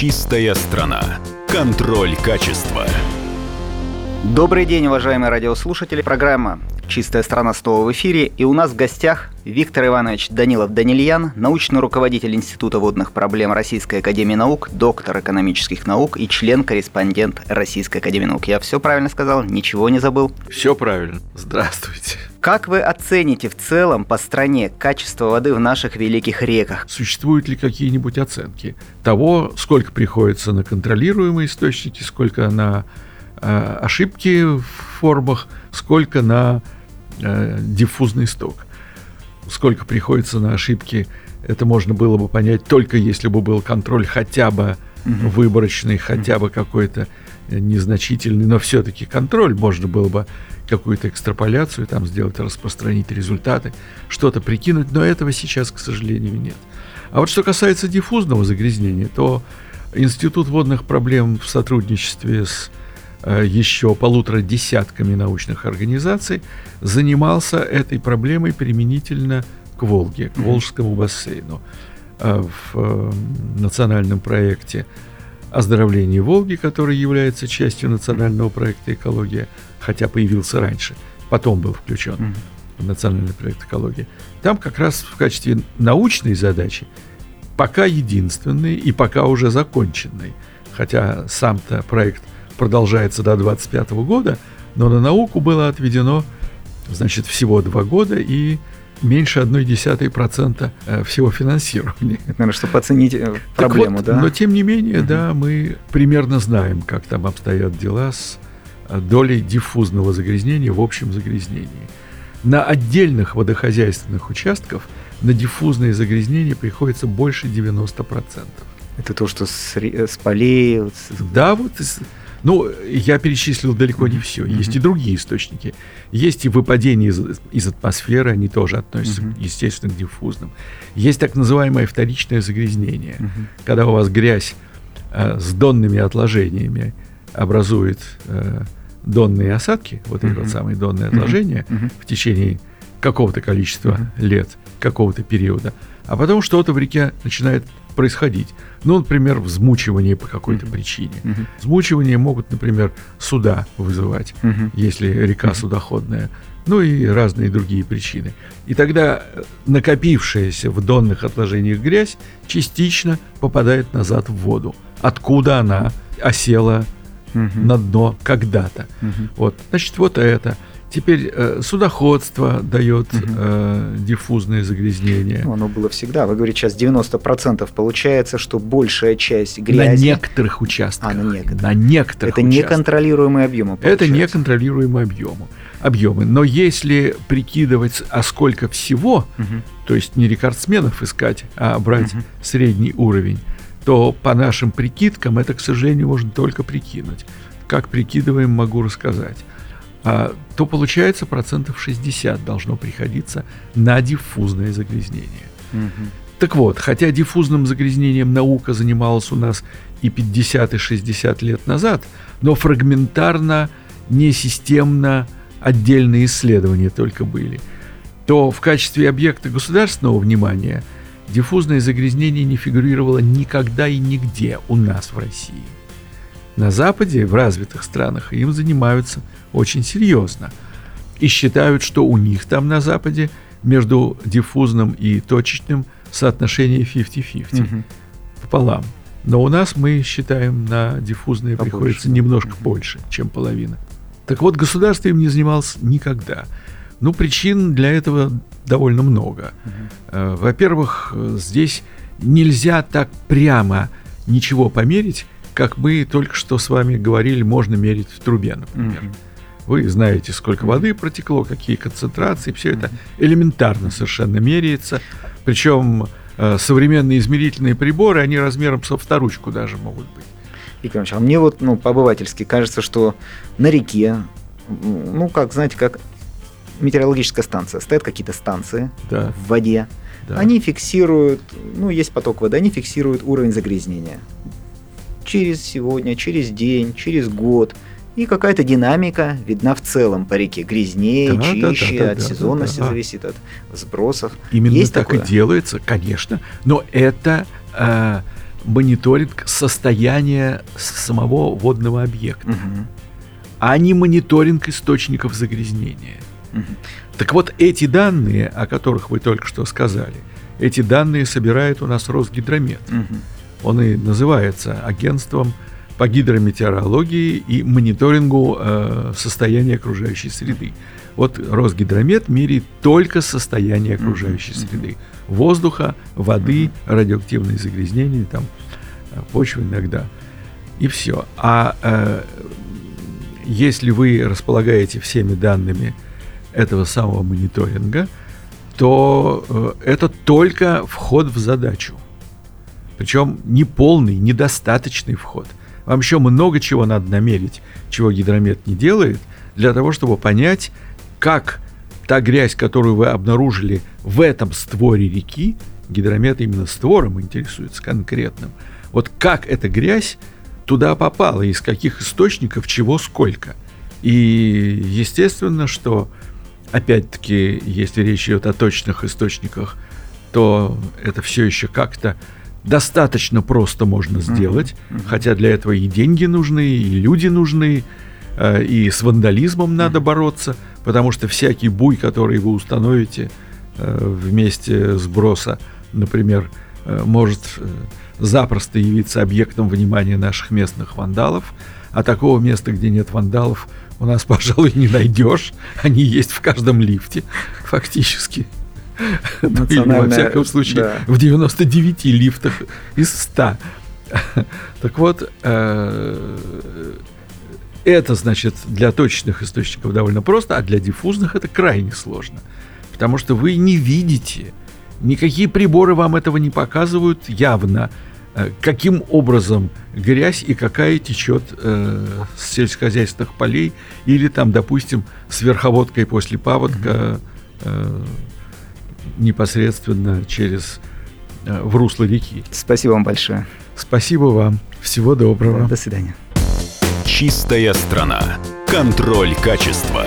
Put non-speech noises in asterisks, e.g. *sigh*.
Чистая страна. Контроль качества. Добрый день, уважаемые радиослушатели. Программа «Чистая страна» снова в эфире. И у нас в гостях Виктор Иванович Данилов-Данильян, научный руководитель Института водных проблем Российской Академии Наук, доктор экономических наук и член-корреспондент Российской Академии Наук. Я все правильно сказал? Ничего не забыл? Все правильно. Здравствуйте. Как вы оцените в целом по стране качество воды в наших великих реках? Существуют ли какие-нибудь оценки того, сколько приходится на контролируемые источники, сколько на э, ошибки в формах, сколько на э, диффузный сток. Сколько приходится на ошибки, это можно было бы понять только если бы был контроль хотя бы угу. выборочный, хотя бы какой-то незначительный, но все-таки контроль можно было бы какую-то экстраполяцию там сделать, распространить результаты, что-то прикинуть, но этого сейчас, к сожалению, нет. А вот что касается диффузного загрязнения, то Институт водных проблем в сотрудничестве с Э, еще полутора десятками научных организаций занимался этой проблемой применительно к Волге, к Волжскому бассейну. Э, в э, национальном проекте оздоровления Волги, который является частью национального проекта «Экология», хотя появился раньше, потом был включен в национальный проект «Экология». Там как раз в качестве научной задачи пока единственной и пока уже законченной, хотя сам-то проект – продолжается до 25 года, но на науку было отведено, значит, всего два года и меньше 0,1% э, всего финансирования. Это, наверное, чтобы оценить э, проблему, вот, да? Но, тем не менее, угу. да, мы примерно знаем, как там обстоят дела с э, долей диффузного загрязнения в общем загрязнении. На отдельных водохозяйственных участках на диффузное загрязнение приходится больше 90%. Это то, что с, с полей... Да, вот ну, я перечислил далеко не все. Есть и другие источники. Есть и выпадение из, из атмосферы, они тоже относятся, естественно, к диффузным. Есть так называемое вторичное загрязнение, когда у вас грязь э, с донными отложениями образует э, донные осадки, вот эти вот самые донные отложения в течение какого-то количества лет, какого-то периода, а потом что-то в реке начинает происходить. Ну, например, взмучивание по какой-то mm-hmm. причине. Mm-hmm. Взмучивание могут, например, суда вызывать, mm-hmm. если река mm-hmm. судоходная. Ну и разные другие причины. И тогда накопившаяся в донных отложениях грязь частично попадает назад в воду. Откуда она осела mm-hmm. на дно когда-то. Mm-hmm. Вот, значит, вот это. Теперь э, судоходство дает угу. э, диффузное загрязнение. Ну, оно было всегда. Вы говорите, сейчас 90% получается, что большая часть грязи... На некоторых участках. А, на некоторых. На некоторых Это неконтролируемые объемы, получается. Это неконтролируемые объемы. объемы. Но если прикидывать, а сколько всего, угу. то есть не рекордсменов искать, а брать угу. средний уровень, то по нашим прикидкам это, к сожалению, можно только прикинуть. Как прикидываем, могу рассказать. А, то получается процентов 60 должно приходиться на диффузное загрязнение. Угу. Так вот, хотя диффузным загрязнением наука занималась у нас и 50, и 60 лет назад, но фрагментарно, несистемно отдельные исследования только были, то в качестве объекта государственного внимания диффузное загрязнение не фигурировало никогда и нигде у нас в России. На Западе, в развитых странах, им занимаются очень серьезно. И считают, что у них там на Западе между диффузным и точечным соотношение 50-50 угу. пополам. Но у нас мы считаем на диффузное Побольше. приходится немножко угу. больше, чем половина. Так вот, государство им не занималось никогда. Ну, причин для этого довольно много. Угу. Во-первых, здесь нельзя так прямо ничего померить, как мы только что с вами говорили, можно мерить в трубе, например. Mm-hmm. Вы знаете, сколько воды протекло, какие концентрации, все это элементарно совершенно меряется. Причем э, современные измерительные приборы, они размером со вторучку даже могут быть. Виктор Иванович, а мне вот, ну, по-обывательски кажется, что на реке, ну, как, знаете, как метеорологическая станция, стоят какие-то станции да. в воде, да. они фиксируют, ну, есть поток воды, они фиксируют уровень загрязнения через сегодня, через день, через год. И какая-то динамика видна в целом по реке. Грязнее, да, чище, да, да, от да, сезонности да, да. зависит, от сбросов. Именно Есть так такое? и делается, конечно. Но это э, мониторинг состояния самого водного объекта, угу. а не мониторинг источников загрязнения. Угу. Так вот, эти данные, о которых вы только что сказали, эти данные собирает у нас Росгидромет. Угу. Он и называется агентством по гидрометеорологии и мониторингу э, состояния окружающей среды. Вот Росгидромет меряет только состояние окружающей mm-hmm. среды. Воздуха, воды, mm-hmm. радиоактивные загрязнения, там, э, почвы иногда. И все. А э, если вы располагаете всеми данными этого самого мониторинга, то э, это только вход в задачу. Причем не полный, недостаточный вход. Вам еще много чего надо намерить, чего гидромет не делает, для того, чтобы понять, как та грязь, которую вы обнаружили в этом створе реки, гидромет именно створом интересуется конкретным, вот как эта грязь туда попала, из каких источников, чего, сколько. И естественно, что опять-таки, если речь идет о точных источниках, то это все еще как-то достаточно просто можно сделать, uh-huh. хотя для этого и деньги нужны, и люди нужны, э, и с вандализмом надо бороться потому что всякий буй, который вы установите э, в месте сброса, например, э, может запросто явиться объектом внимания наших местных вандалов, а такого места, где нет вандалов, у нас, *laughs* пожалуй, не найдешь. Они есть в каждом лифте, *laughs* фактически. Ну, или, во всяком случае, да. в 99 лифтах из 100. Так вот, это, значит, для точных источников довольно просто, а для диффузных это крайне сложно. Потому что вы не видите, никакие приборы вам этого не показывают явно, э, каким образом грязь и какая течет э, с сельскохозяйственных полей или там, допустим, с верховодкой после паводка э, непосредственно через э, в русло реки. Спасибо вам большое. Спасибо вам. Всего доброго. До свидания. Чистая страна. Контроль качества.